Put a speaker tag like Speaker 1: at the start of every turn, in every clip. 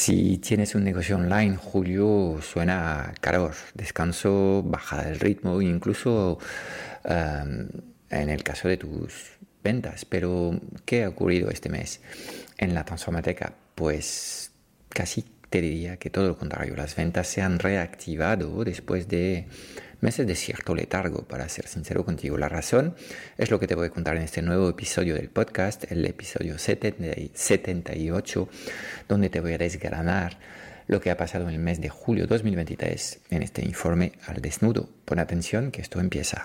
Speaker 1: Si tienes un negocio online, julio suena calor, descanso, bajada del ritmo, incluso em, en el caso de tus ventas. Pero, ¿qué ha ocurrido este mes en la Transformateca? Pues casi te diría que todo lo contrario. Las ventas se han reactivado después de meses de cierto letargo, para ser sincero contigo. La razón es lo que te voy a contar en este nuevo episodio del podcast, el episodio 78, donde te voy a desgranar lo que ha pasado en el mes de julio 2023 en este informe al desnudo. Pon atención que esto empieza.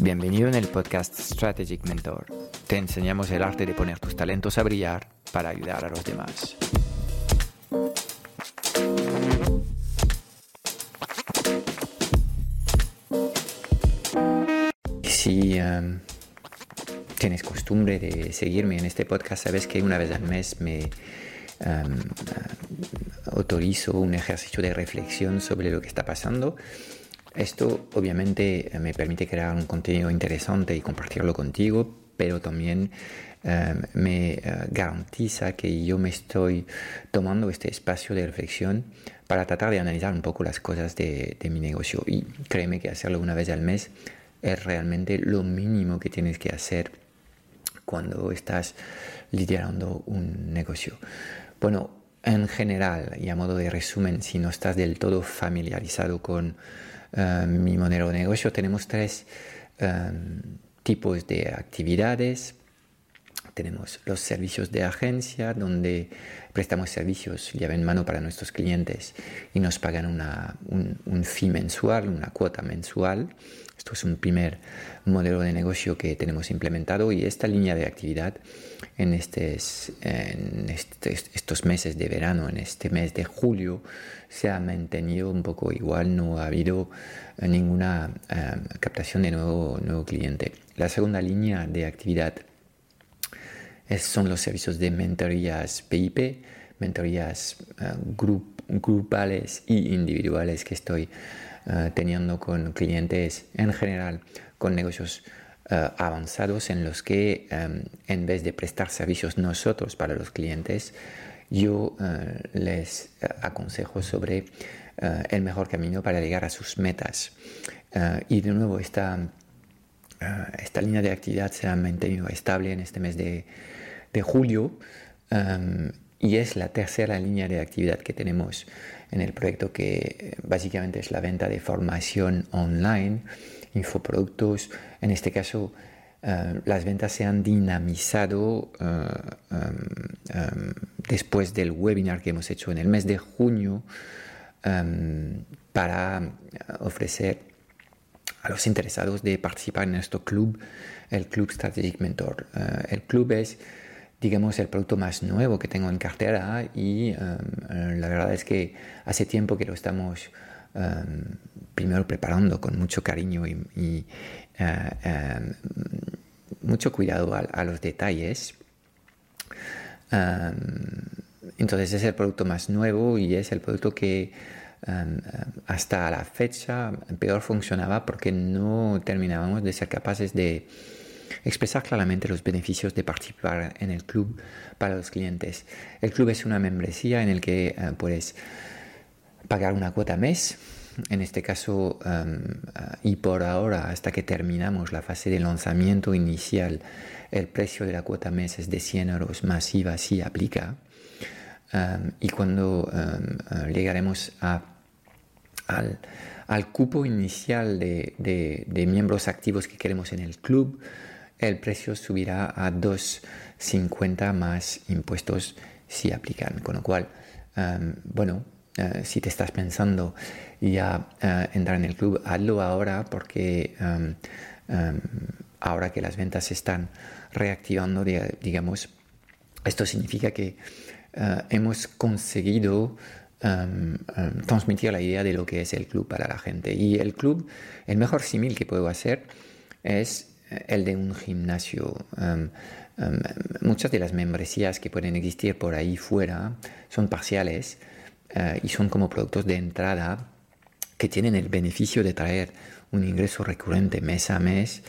Speaker 1: Bienvenido en el podcast Strategic Mentor. Te enseñamos el arte de poner tus talentos a brillar para ayudar a los demás. Si um, tienes costumbre de seguirme en este podcast, sabes que una vez al mes me um, uh, autorizo un ejercicio de reflexión sobre lo que está pasando esto obviamente eh, me permite crear un contenido interesante y compartirlo contigo, pero también eh, me eh, garantiza que yo me estoy tomando este espacio de reflexión para tratar de analizar un poco las cosas de, mi negocio. Y créeme que hacerlo una vez al mes es realmente lo mínimo que tienes que hacer cuando estás liderando un negocio. Bueno, en general y a modo de resumen, si no estás del todo familiarizado con eh, mi modelo de negocio tenemos tres eh, tipos de actividades. Tenemos los servicios de agencia, donde prestamos servicios llave en mano para nuestros clientes y nos pagan un, un fee mensual, una cuota mensual. Esto es un primer modelo de negocio que tenemos implementado y esta línea de actividad en, estos, en estos meses de verano, en este mes de julio, se ha mantenido un poco igual, no ha habido ninguna eh, captación de nuevo, nuevo cliente. La segunda línea de actividad son los servicios de mentorías PIP, mentorías eh, grupales y individuales que estoy eh, teniendo con clientes en general, con negocios eh, avanzados en los que em, en vez de prestar servicios nosotros para los clientes, yo eh, les aconsejo sobre el mejor camino para llegar a sus metas. y de nuevo, esta, esta línea de actividad se ha mantenido estable en este mes de, de julio em, y es la tercera línea de actividad que tenemos en el proyecto que eh, básicamente es la venta de formación online, infoproductos. En este caso, eh, las ventas se han dinamizado eh, em, em, después del webinar que hemos hecho en el mes de junio em, para ofrecer a los interesados de participar en nuestro club, el Club Strategic Mentor. el club es digamos, el producto más nuevo que tengo en cartera y um, la verdad es que hace tiempo que lo estamos um, primero preparando con mucho cariño y, uh, um, mucho cuidado a, los detalles. entonces es el producto más nuevo y es el producto que hasta la fecha peor funcionaba porque no terminábamos de ser capaces de expresar claramente los beneficios de participar en el club para los clientes. El club es una membresía en el que eh, puedes pagar una cuota mes, en este caso, eh, y por ahora, hasta que terminamos la fase de lanzamiento inicial, el precio de la cuota mes es de 100 euros masiva si aplica. Em, y cuando eh, llegaremos a, al, cupo inicial de, de, miembros activos que queremos en el club, el precio subirá a 2,50 más impuestos si aplican. Con lo cual, bueno, si te estás pensando ya entrar en el club, hazlo ahora porque em, em, ahora que las ventas se están reactivando, digamos, esto significa que hemos conseguido transmitir la idea de lo que es el club para la gente. Y el club, el mejor símil que puedo hacer es el de un gimnasio. muchas de las membresías que pueden existir por ahí fuera son parciales eh, y son como productos de entrada que tienen el beneficio de traer un ingreso recurrente mes a mes,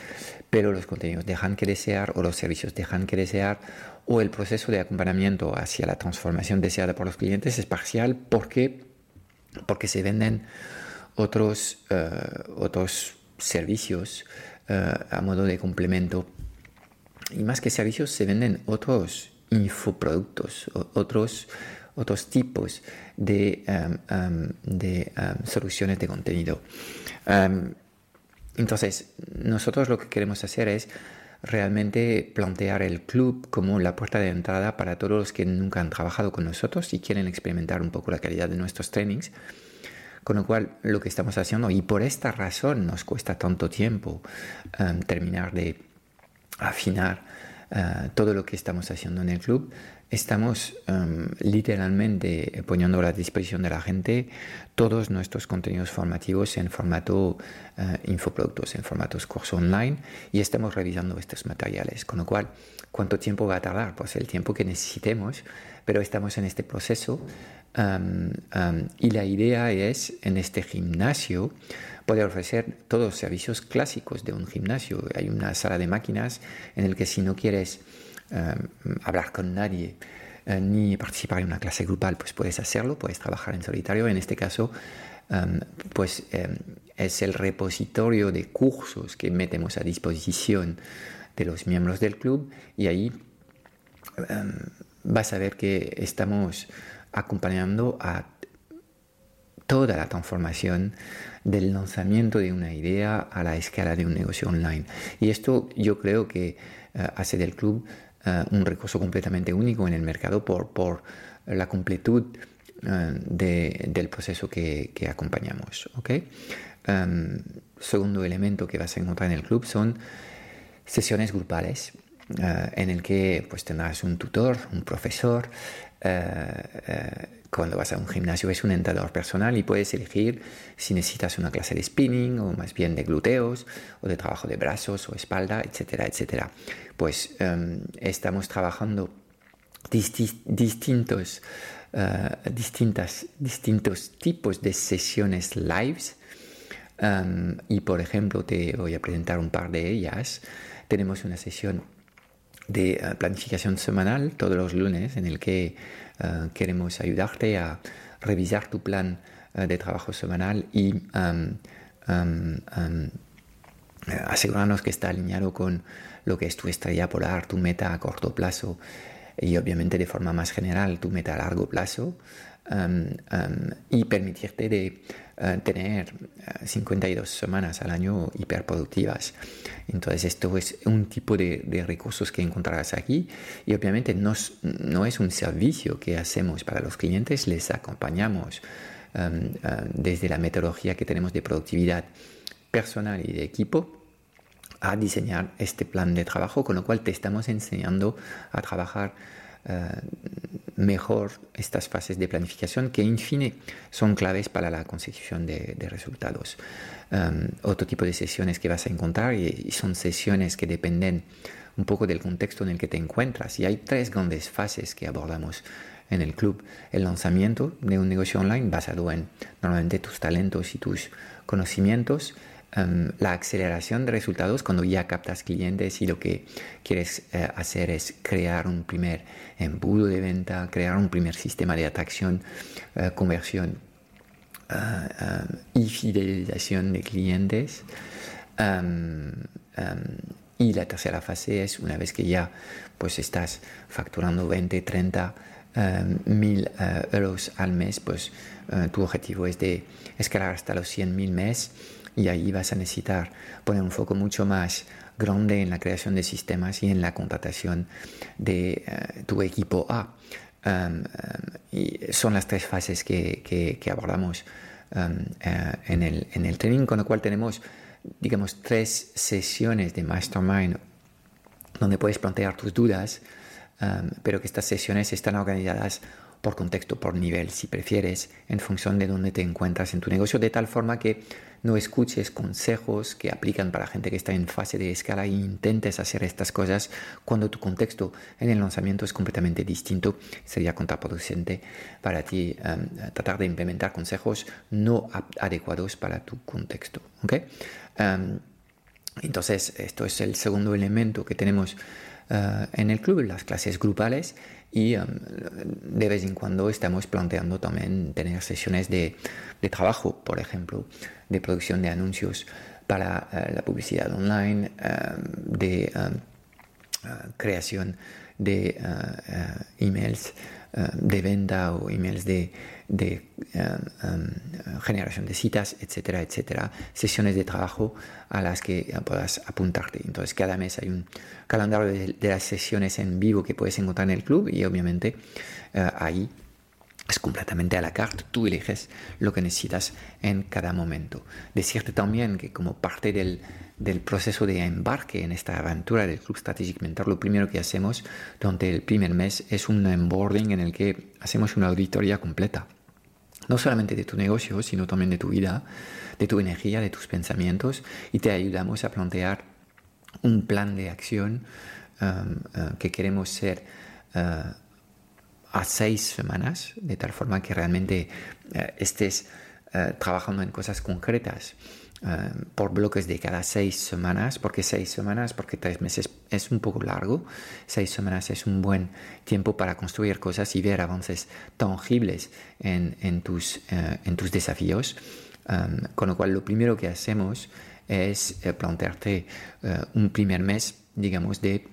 Speaker 1: pero los contenidos dejan que desear o los servicios dejan que desear o el proceso de acompañamiento hacia la transformación deseada por los clientes es parcial porque, porque se venden otros, eh, otros servicios a modo de complemento. Y más que servicios se venden otros infoproductos, otros, otros tipos de, em, em, de em, soluciones de contenido. entonces, nosotros lo que queremos hacer es realmente plantear el club como la puerta de entrada para todos los que nunca han trabajado con nosotros y quieren experimentar un poco la calidad de nuestros trainings. Con lo cual, lo que estamos haciendo, y por esta razón nos cuesta tanto tiempo um, terminar de afinar uh, todo lo que estamos haciendo en el club, estamos um, literalmente poniendo a la disposición de la gente todos nuestros contenidos formativos en formato uh, infoproductos, en formatos curso online, y estamos revisando estos materiales. Con lo cual, ¿cuánto tiempo va a tardar? Pues el tiempo que necesitemos, pero estamos en este proceso y la idea es en este gimnasio poder ofrecer todos los servicios clásicos de un gimnasio. Hay una sala de máquinas en el que si no quieres hablar con nadie eh, ni participar en una clase grupal, pues puedes hacerlo, puedes trabajar en solitario. En este caso, pues es el repositorio de cursos que metemos a disposición de los miembros del club y ahí vas a ver que estamos acompañando a toda la transformación del lanzamiento de una idea a la escala de un negocio online. Y esto yo creo que eh, hace del club eh, un recurso completamente único en el mercado por, por la completud eh, del proceso que, que acompañamos. ¿okay? Em, segundo elemento que vas a encontrar en el club son sesiones grupales. en el que pues tendrás un tutor, un profesor, cuando vas a un gimnasio es un entrenador personal y puedes elegir si necesitas una clase de spinning o más bien de gluteos o de trabajo de brazos o espalda, etcétera, etcétera. Pues em, estamos trabajando distintos, eh, distintas, distintos tipos de sesiones lives em, y por ejemplo te voy a presentar un par de ellas. Tenemos una sesión de eh, planificación semanal todos los lunes en el que eh, queremos ayudarte a revisar tu plan eh, de trabajo semanal y asegurarnos que está alineado con lo que es tu estrella polar, tu meta a corto plazo y obviamente de forma más general tu meta a largo plazo y permitirte de eh, tener 52 eh, semanas al año hiperproductivas. Entonces esto es un tipo de, recursos que encontrarás aquí y obviamente no, no, es un servicio que hacemos para los clientes, les acompañamos desde la metodología que tenemos de productividad personal y de equipo a diseñar este plan de trabajo, con lo cual te estamos enseñando a trabajar eh, mejor estas fases de planificación que, en fin, son claves para la consecución de, resultados. Um, otro tipo de sesiones que vas a encontrar y, son sesiones que dependen un poco del contexto en el que te encuentras. Y hay tres grandes fases que abordamos en el club. El lanzamiento de un negocio online basado en normalmente tus talentos y tus conocimientos. Em, la aceleración de resultados cuando ya captas clientes y lo que quieres eh, hacer es crear un primer embudo de venta, crear un primer sistema de atracción, eh, conversión eh, y fidelización de clientes. Em, em, y la tercera fase es una vez que ya pues estás facturando 20, 30 mil euros al mes, pues tu objetivo es de escalar hasta los 100 mil mes y ahí vas a necesitar poner un foco mucho más grande en la creación de sistemas y en la contratación de eh, tu equipo A. y son las tres fases que, abordamos eh, en, el, en el training, con lo cual tenemos, digamos, tres sesiones de mastermind donde puedes plantear tus dudas, pero que estas sesiones están organizadas por contexto, por nivel, si prefieres, en función de dónde te encuentras en tu negocio, de tal forma que no escuches consejos que aplican para gente que está en fase de escala e intentes hacer estas cosas cuando tu contexto en el lanzamiento es completamente distinto. Sería contraproducente para ti um, tratar de implementar consejos no adecuados para tu contexto. Um, entonces, esto es el segundo elemento que tenemos uh, en el club, las clases grupales y um, de vez en cuando estamos planteando también tener sesiones de, de trabajo, por ejemplo, de producción de anuncios para uh, la publicidad online, um, de uh, creación de uh, emails de venta o emails de, de generación de citas, etcétera, etcétera, sesiones de trabajo a las que puedas apuntarte. Entonces, cada mes hay un calendario de, las sesiones en vivo que puedes encontrar en el club y obviamente eh, ahí es completamente a la carta, tú eliges lo que necesitas en cada momento. Decirte también que como parte del, del, proceso de embarque en esta aventura del Club Strategic Mentor, lo primero que hacemos durante el primer mes es un onboarding en el que hacemos una auditoría completa. No solamente de tu negocio, sino también de tu vida, de tu energía, de tus pensamientos, y te ayudamos a plantear un plan de acción um, uh, que queremos ser uh, a seis semanas, de tal forma que realmente uh, estés trabajando en cosas concretas por bloques de cada seis semanas, porque seis semanas, porque tres meses es un poco largo, seis semanas es un buen tiempo para construir cosas y ver avances tangibles en, en tus, en tus desafíos. Um, con lo cual, lo primero que hacemos es eh, plantearte eh, un primer mes, digamos, de eh,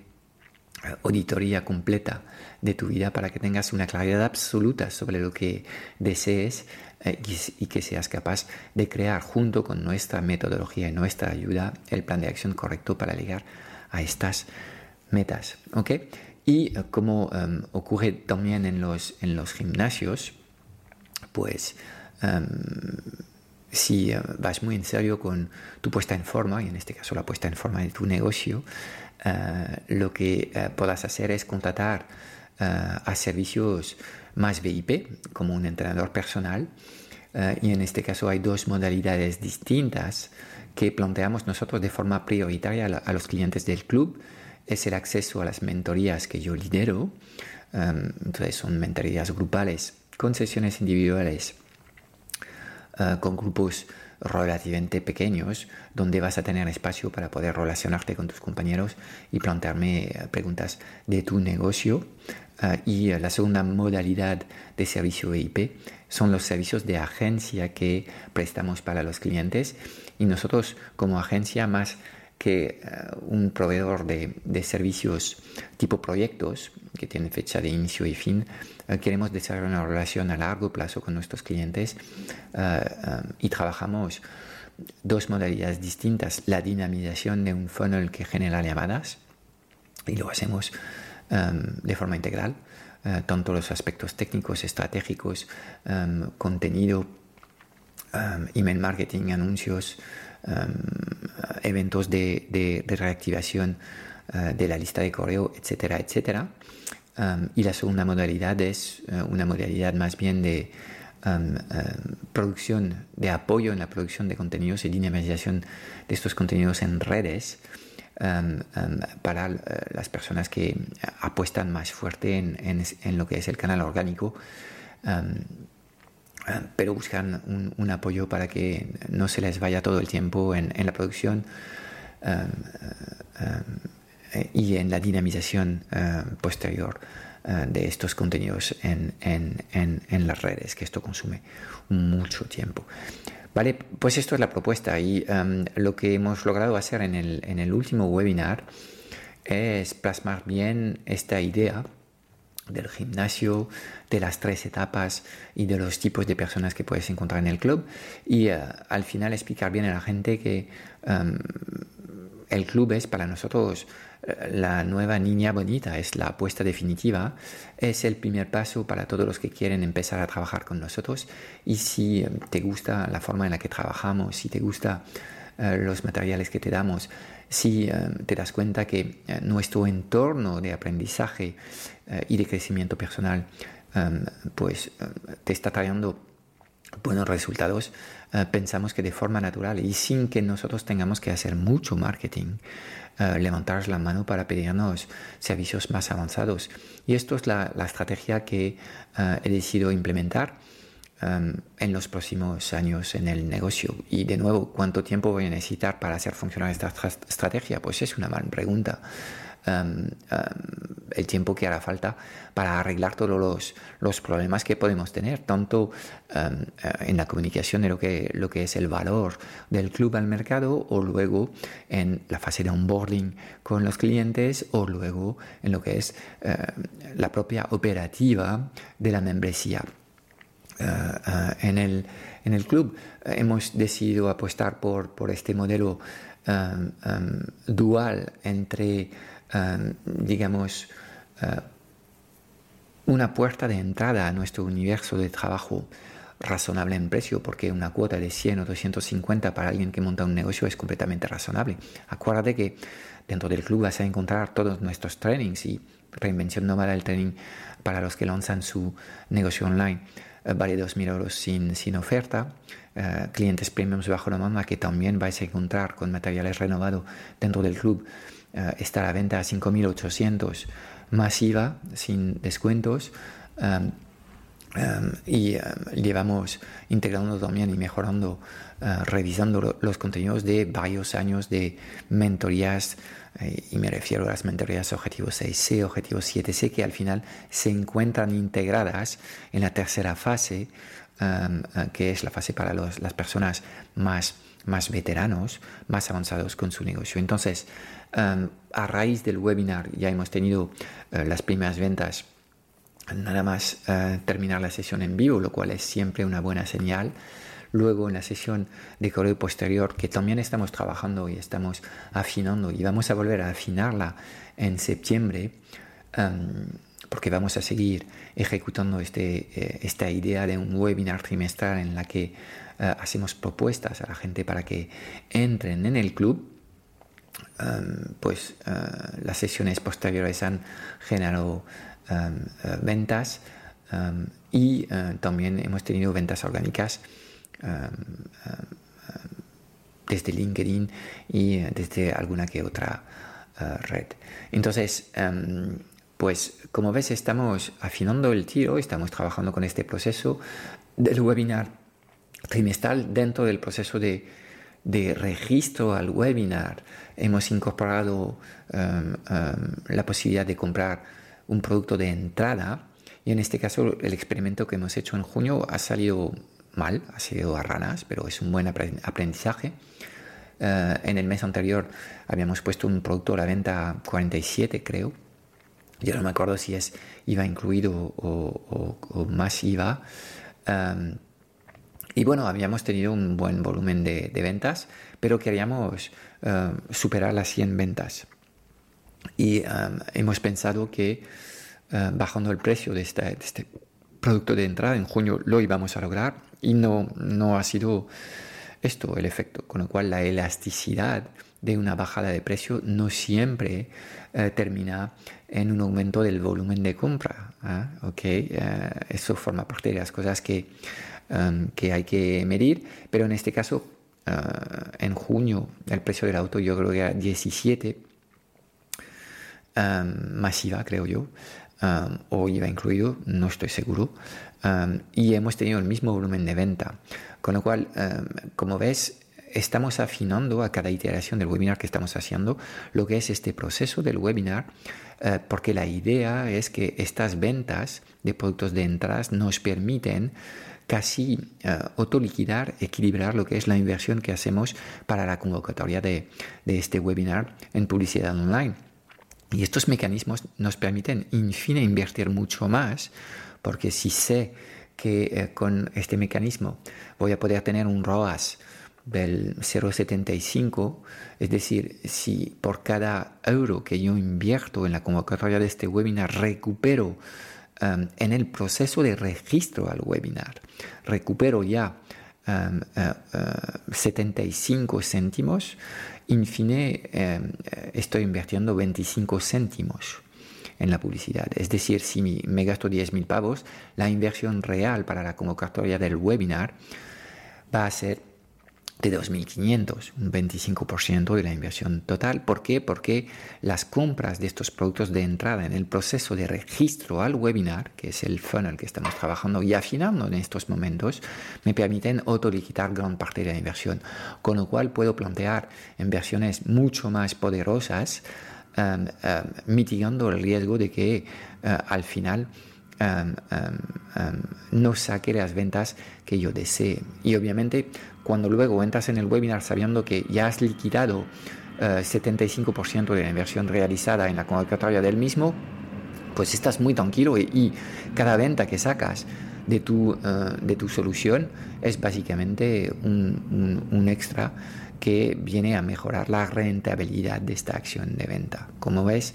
Speaker 1: auditoría completa de tu vida para que tengas una claridad absoluta sobre lo que desees y, que seas capaz de crear junto con nuestra metodología y nuestra ayuda el plan de acción correcto para llegar a estas metas. ¿ok? Y como um, ocurre también en los, en los gimnasios, pues um, si eh, vas muy en serio con tu puesta en forma, y en este caso la puesta en forma de tu negocio, eh, lo que uh, puedas hacer es contratar a servicios más VIP, como un entrenador personal. y en este caso hay dos modalidades distintas que planteamos nosotros de forma prioritaria a, los clientes del club. Es el acceso a las mentorías que yo lidero. entonces son mentorías grupales con sesiones individuales eh, con grupos relativamente pequeños donde vas a tener espacio para poder relacionarte con tus compañeros y plantearme eh, preguntas de tu negocio. Eh, y la segunda modalidad de servicio EIP son los servicios de agencia que prestamos para los clientes y nosotros como agencia más que un proveedor de, servicios tipo proyectos que tienen fecha de inicio y fin, eh, queremos desarrollar una relación a largo plazo con nuestros clientes eh, eh, y trabajamos dos modalidades distintas. La dinamización de un funnel que genera llamadas y lo hacemos de forma integral, tanto los aspectos técnicos, estratégicos, contenido, email marketing, anuncios, eventos de reactivación de la lista de correo, etcétera, etcétera y la segunda modalidad es eh, una modalidad más bien de producción, de apoyo en la producción de contenidos y dinamización de estos contenidos en redes para eh, las personas que apuestan más fuerte en, lo que es el canal orgánico. pero buscan un, apoyo para que no se les vaya todo el tiempo en, la producción eh, y en la dinamización eh, posterior eh, de estos contenidos en, en, en, las redes, que esto consume mucho tiempo. Vale, pues esto es la propuesta y em, lo que hemos logrado hacer en el, en el último webinar es plasmar bien esta idea del gimnasio, de las tres etapas y de los tipos de personas que puedes encontrar en el club y al final explicar bien a la gente que em, el club es para nosotros la nueva niña bonita, es la apuesta definitiva, es el primer paso para todos los que quieren empezar a trabajar con nosotros. Y si eh, te gusta la forma en la que trabajamos, si te gusta eh, los materiales que te damos, si te das cuenta que nuestro entorno de aprendizaje y de crecimiento personal pues te está trayendo buenos resultados, pensamos que de forma natural y sin que nosotros tengamos que hacer mucho marketing, uh, levantar la mano para pedirnos servicios más avanzados. Y esto es la, estrategia que uh, he decidido implementar um, en los próximos años en el negocio. Y de nuevo, ¿cuánto tiempo voy a necesitar para hacer funcionar esta estrategia? Pues es una buena pregunta. El tiempo que hará falta para arreglar todos los, los problemas que podemos tener, tanto um, en la comunicación de lo que, lo que es el valor del club al mercado o luego en la fase de onboarding con los clientes o luego en lo que es uh, la propia operativa de la membresía. Uh, en, el, en el club hemos decidido apostar por, por este modelo dual entre Em, digamos, eh, una puerta de entrada a nuestro universo de trabajo razonable en precio, porque una cuota de 100 o 250 para alguien que monta un negocio es completamente razonable. Acuérdate que dentro del club vas a encontrar todos nuestros trainings y reinvención nómada del training para los que lanzan su negocio online vale 2.000 euros sin, sin oferta. Eh, clientes premiums bajo la manga que también vais a encontrar con materiales renovados dentro del club uh, está a la venta a 5.800 masiva, sin descuentos. Um, y um, llevamos integrando también y mejorando, uh, revisando lo, los contenidos de varios años de mentorías, eh, y me refiero a las mentorías Objetivo 6C, Objetivo 7C, que al final se encuentran integradas en la tercera fase, uh, que es la fase para los, las personas más, más veteranos, más avanzados con su negocio. Entonces, Um, a raíz del webinar ya hemos tenido uh, las primeras ventas, nada más uh, terminar la sesión en vivo, lo cual es siempre una buena señal. Luego en la sesión de correo posterior, que también estamos trabajando y estamos afinando, y vamos a volver a afinarla en septiembre, um, porque vamos a seguir ejecutando este, eh, esta idea de un webinar trimestral en la que uh, hacemos propuestas a la gente para que entren en el club Em, pues eh, las sesiones posteriores han generado em, eh, ventas em, y eh, también hemos tenido ventas orgánicas desde LinkedIn y desde alguna que otra red. Entonces, pues como ves, estamos afinando el tiro, estamos trabajando con este proceso del webinar trimestral dentro del proceso de registro al webinar hemos incorporado um, um, la posibilidad de comprar un producto de entrada y en este caso el experimento que hemos hecho en junio ha salido mal, ha sido a ranas, pero es un buen aprendizaje. Uh, en el mes anterior habíamos puesto un producto a la venta 47 creo, yo no me acuerdo si es IVA incluido o, más IVA. Um, y bueno, habíamos tenido un buen volumen de, ventas, pero queríamos uh, superar las 100 ventas. Y um, hemos pensado que uh, bajando el precio de, de, este producto de entrada en junio lo íbamos a lograr y no, no ha sido esto el efecto, con lo cual la elasticidad de una bajada de precio no siempre uh, termina en un aumento del volumen de compra. ¿eh? eso forma parte de las cosas que Um, que hay que medir, pero en este caso, uh, en junio, el precio del auto yo creo que era 17, um, masiva creo yo, um, o iba incluido, no estoy seguro, y hemos tenido el mismo volumen de venta, con lo cual, como ves, estamos afinando a cada iteración del webinar que estamos haciendo lo que es este proceso del webinar, uh, porque la idea es que estas ventas de productos de entradas nos permiten casi uh, autoliquidar, equilibrar lo que es la inversión que hacemos para la convocatoria de este webinar en publicidad online. Y estos mecanismos nos permiten, en fin, invertir mucho más, porque si sé que eh, con este mecanismo voy a poder tener un ROAS del 0,75, es decir, si por cada euro que yo invierto en la convocatoria de este webinar recupero um, en el proceso de registro al webinar, recupero ya 75 um, uh, uh, céntimos, in fine um, estoy invirtiendo 25 céntimos en la publicidad. Es decir, si me gasto 10.000 pavos, la inversión real para la convocatoria del webinar va a ser de 2.500, un 25% de la inversión total. ¿Por qué? Porque las compras de estos productos de entrada en el proceso de registro al webinar, que es el funnel que estamos trabajando y afinando en estos momentos, me permiten autoliquidar gran parte de la inversión, con lo cual puedo plantear inversiones mucho más poderosas, um, um, mitigando el riesgo de que uh, al final no saque las ventas que yo desee. Y obviamente cuando luego entras en el webinar sabiendo que ya has liquidado 75% eh, de la inversión realizada en la convocatoria del mismo, pues estás muy tranquilo y, cada venta que sacas de tu, eh, de tu solución es básicamente un, extra que viene a mejorar la rentabilidad de esta acción de venta. Como ves,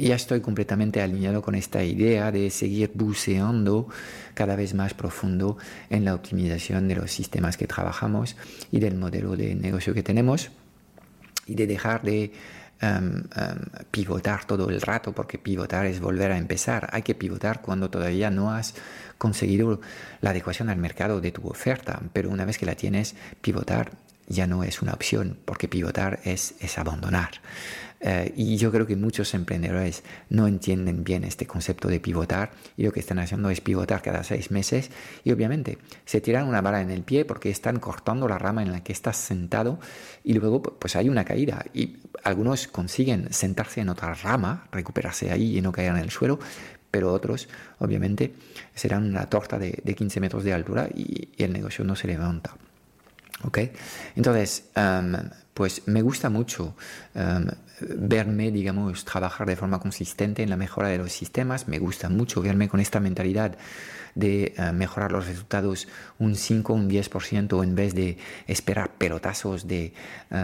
Speaker 1: ya estoy completamente alineado con esta idea de seguir buceando cada vez más profundo en la optimización de los sistemas que trabajamos y del modelo de negocio que tenemos y de dejar de em, em, pivotar todo el rato, porque pivotar es volver a empezar. Hay que pivotar cuando todavía no has conseguido la adecuación al mercado de tu oferta, pero una vez que la tienes, pivotar ya no es una opción, porque pivotar es, es abandonar. Eh, y yo creo que muchos emprendedores no entienden bien este concepto de pivotar y lo que están haciendo es pivotar cada seis meses y obviamente se tiran una bala en el pie porque están cortando la rama en la que estás sentado y luego pues hay una caída y algunos consiguen sentarse en otra rama, recuperarse ahí y no caer en el suelo, pero otros obviamente serán una torta de, 15 metros de altura y, el negocio no se levanta. ¿Ok? Entonces, um, pues me gusta mucho um, verme, digamos, trabajar de forma consistente en la mejora de los sistemas. Me gusta mucho verme con esta mentalidad de uh, mejorar los resultados un 5 un 10% en vez de esperar pelotazos de uh,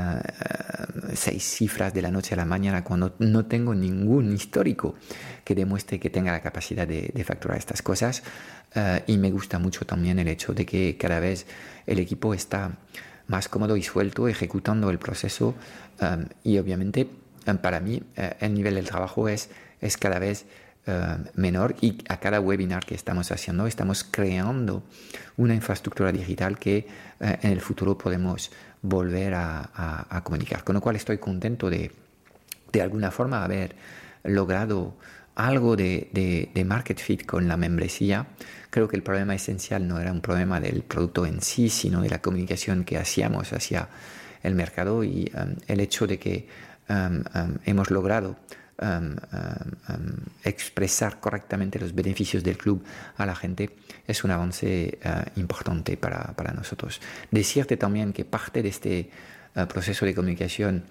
Speaker 1: seis cifras de la noche a la mañana cuando no tengo ningún histórico que demuestre que tenga la capacidad de, facturar estas cosas. y me gusta mucho también el hecho de que cada vez el equipo está más cómodo y suelto ejecutando el proceso y obviamente para mí el nivel del trabajo es, es cada vez uh, menor y a cada webinar que estamos haciendo estamos creando una infraestructura digital que uh, en el futuro podemos volver a, a, comunicar. Con lo cual estoy contento de de alguna forma haber logrado algo de, de, de market fit con la membresía Creo que el problema esencial no era un problema del producto en sí, sino de la comunicación que hacíamos hacia el mercado y um, el hecho de que um, um, hemos logrado expresar correctamente los beneficios del club a la gente es un avance uh, importante para, para, nosotros. Decirte también que parte de este uh, proceso de comunicación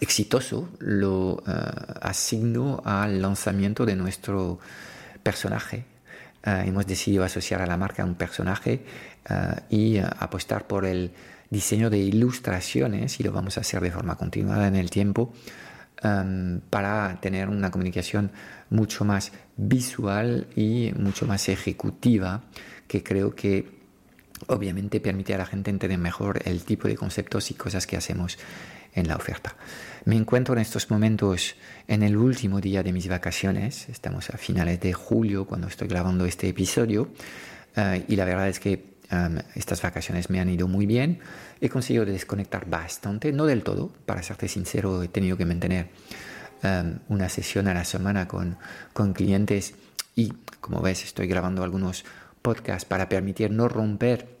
Speaker 1: exitoso lo uh, asigno al lanzamiento de nuestro personaje hemos decidido asociar a la marca un personaje y apostar por el diseño de ilustraciones y lo vamos a hacer de forma continuada en el tiempo em, para tener una comunicación mucho más visual y mucho más ejecutiva que creo que obviamente permite a la gente entender mejor el tipo de conceptos y cosas que hacemos en la oferta. Me encuentro en estos momentos en el último día de mis vacaciones, estamos a finales de julio cuando estoy grabando este episodio eh, y la verdad es que estas vacaciones me han ido muy bien, he conseguido desconectar bastante, no del todo, para serte sincero he tenido que mantener um, una sesión a la semana con, con clientes y como ves estoy grabando algunos podcasts para permitir no romper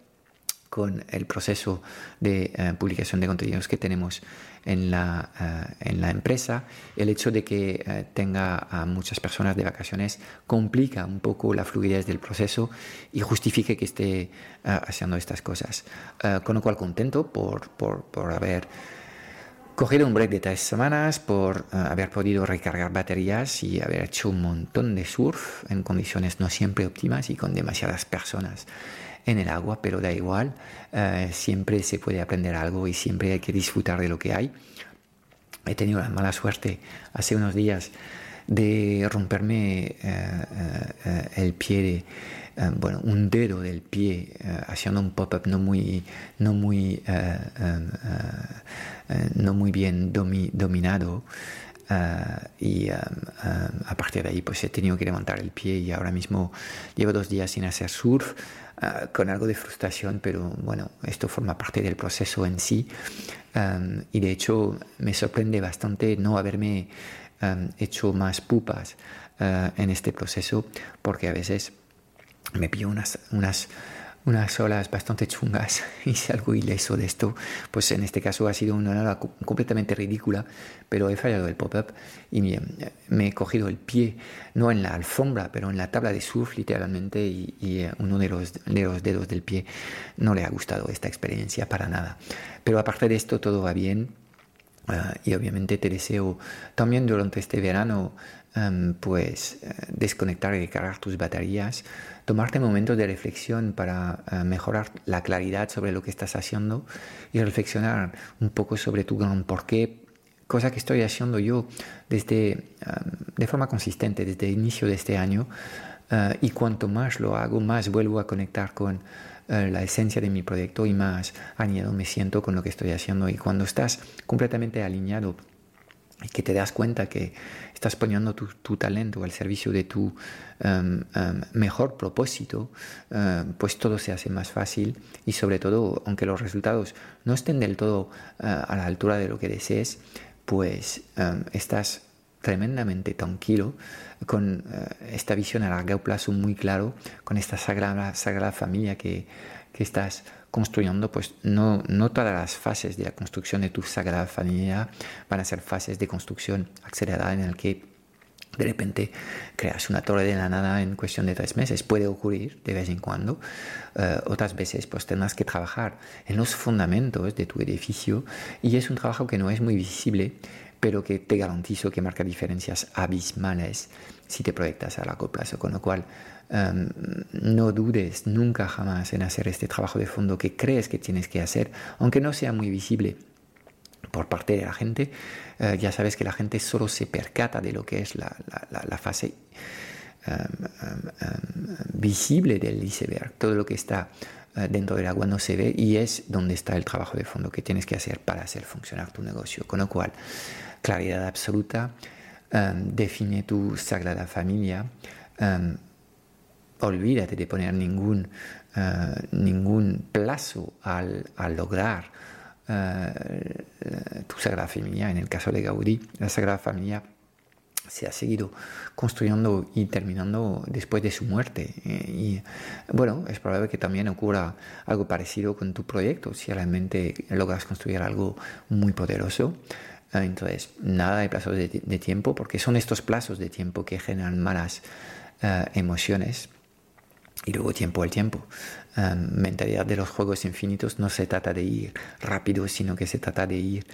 Speaker 1: con el proceso de eh, publicación de contenidos que tenemos en la, eh, en la empresa, el hecho de que eh, tenga a muchas personas de vacaciones complica un poco la fluidez del proceso y justifique que esté haciendo estas cosas. con lo cual contento por, por, por haber cogido un break de tres semanas, por haber podido recargar baterías y haber hecho un montón de surf en condiciones no siempre óptimas y con demasiadas personas en el agua, pero da igual, eh, siempre se puede aprender algo y siempre hay que disfrutar de lo que hay. He tenido la mala suerte hace unos días de romperme el pie de eh, bueno, un dedo del pie eh, haciendo un pop-up no muy, no muy, eh, no muy bien dominado. Y a partir de ahí pues he tenido que levantar el pie y ahora mismo llevo dos días sin hacer surf con algo de frustración pero bueno esto forma parte del proceso en sí. Y de hecho me sorprende bastante no haberme hecho más pupas en este proceso porque a veces me pillo unas, unas, unas olas bastante chungas y salgo ileso de esto. Pues en este caso ha sido una ola completamente ridícula, pero he fallado el pop-up y me, he cogido el pie, no en la alfombra, pero en la tabla de surf literalmente y, eh, uno de los, de los dedos del pie no le ha gustado esta experiencia para nada. Pero aparte de esto todo va bien. Ah, y obviamente te deseo también durante este verano Em, pues eh, desconectar y cargar tus baterías, tomarte momentos de reflexión para eh, mejorar la claridad sobre lo que estás haciendo y reflexionar un poco sobre tu gran porqué, cosa que estoy haciendo yo desde, em, de forma consistente desde el inicio de este año eh, y cuanto más lo hago, más vuelvo a conectar con la esencia de mi proyecto y más alineado me siento con lo que estoy haciendo. Y cuando estás completamente alineado y que te das cuenta que estás poniendo tu, talento al servicio de tu em, em, mejor propósito, em, pues todo se hace más fácil y sobre todo, aunque los resultados no estén del todo eh, a la altura de lo que desees, pues estás tremendamente tranquilo con eh, esta visión a largo plazo muy claro, con esta sagrada, sagrada familia que, que estás construyendo, pues no, no todas las fases de la construcción de tu sagrada familia van a ser fases de construcción acelerada en el que de repente creas una torre de la nada en cuestión de tres meses. Puede ocurrir de vez en cuando. Eh, otras veces pues tendrás que trabajar en los fundamentos de tu edificio y es un trabajo que no es muy visible, pero que te garantizo que marca diferencias abismales si te proyectas a largo plazo. Con lo cual, em, no dudes nunca jamás en hacer este trabajo de fondo que crees que tienes que hacer, aunque no sea muy visible por parte de la gente. Eh, ya sabes que la gente solo se percata de lo que es la, fase em, em, visible del iceberg. Todo lo que está dentro del agua no se ve y es donde está el trabajo de fondo que tienes que hacer para hacer funcionar tu negocio. Con lo cual, claridad absoluta, Em, define tu sagrada familia, um, olvídate de poner ningún, uh, ningún plazo al, al lograr uh, tu sagrada familia. En el caso de Gaudí, la sagrada familia se ha seguido construyendo y terminando después de su muerte. Eh, y bueno, es probable que también ocurra algo parecido con tu proyecto, si realmente logras construir algo muy poderoso. Ah, entonces, nada de plazos de, tiempo, porque son estos plazos de tiempo que generan malas ah, emociones. Y luego tiempo al tiempo. Ah, mentalidad de los juegos infinitos no se trata de ir rápido, sino que se trata de ir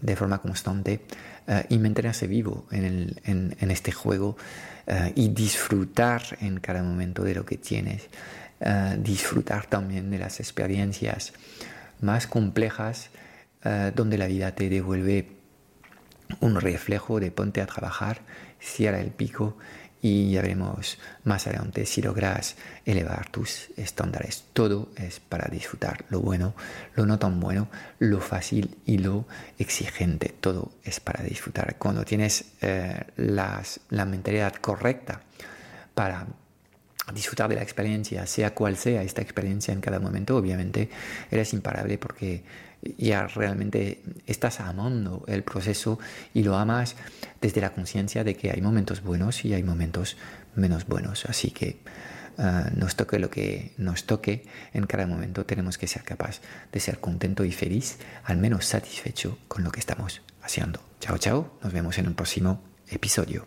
Speaker 1: de forma constante y mantenerse vivo en, en este juego y disfrutar en cada momento de lo que tienes. disfrutar también de las experiencias más complejas donde la vida te devuelve un reflejo de ponte a trabajar, cierra el pico y ya veremos más adelante si logras elevar tus estándares. Todo es para disfrutar lo bueno, lo no tan bueno, lo fácil y lo exigente. Todo es para disfrutar. Cuando tienes eh, la mentalidad correcta para disfrutar de la experiencia, sea cual sea esta experiencia en cada momento, obviamente eres imparable porque ya realmente estás amando el proceso y lo amas desde la conciencia de que hay momentos buenos y hay momentos menos buenos. Así que ah, nos toque lo que nos toque, en cada momento tenemos que ser capaz de ser contento y feliz, al menos satisfecho con lo que estamos haciendo. Chao, chao, nos vemos en un próximo episodio.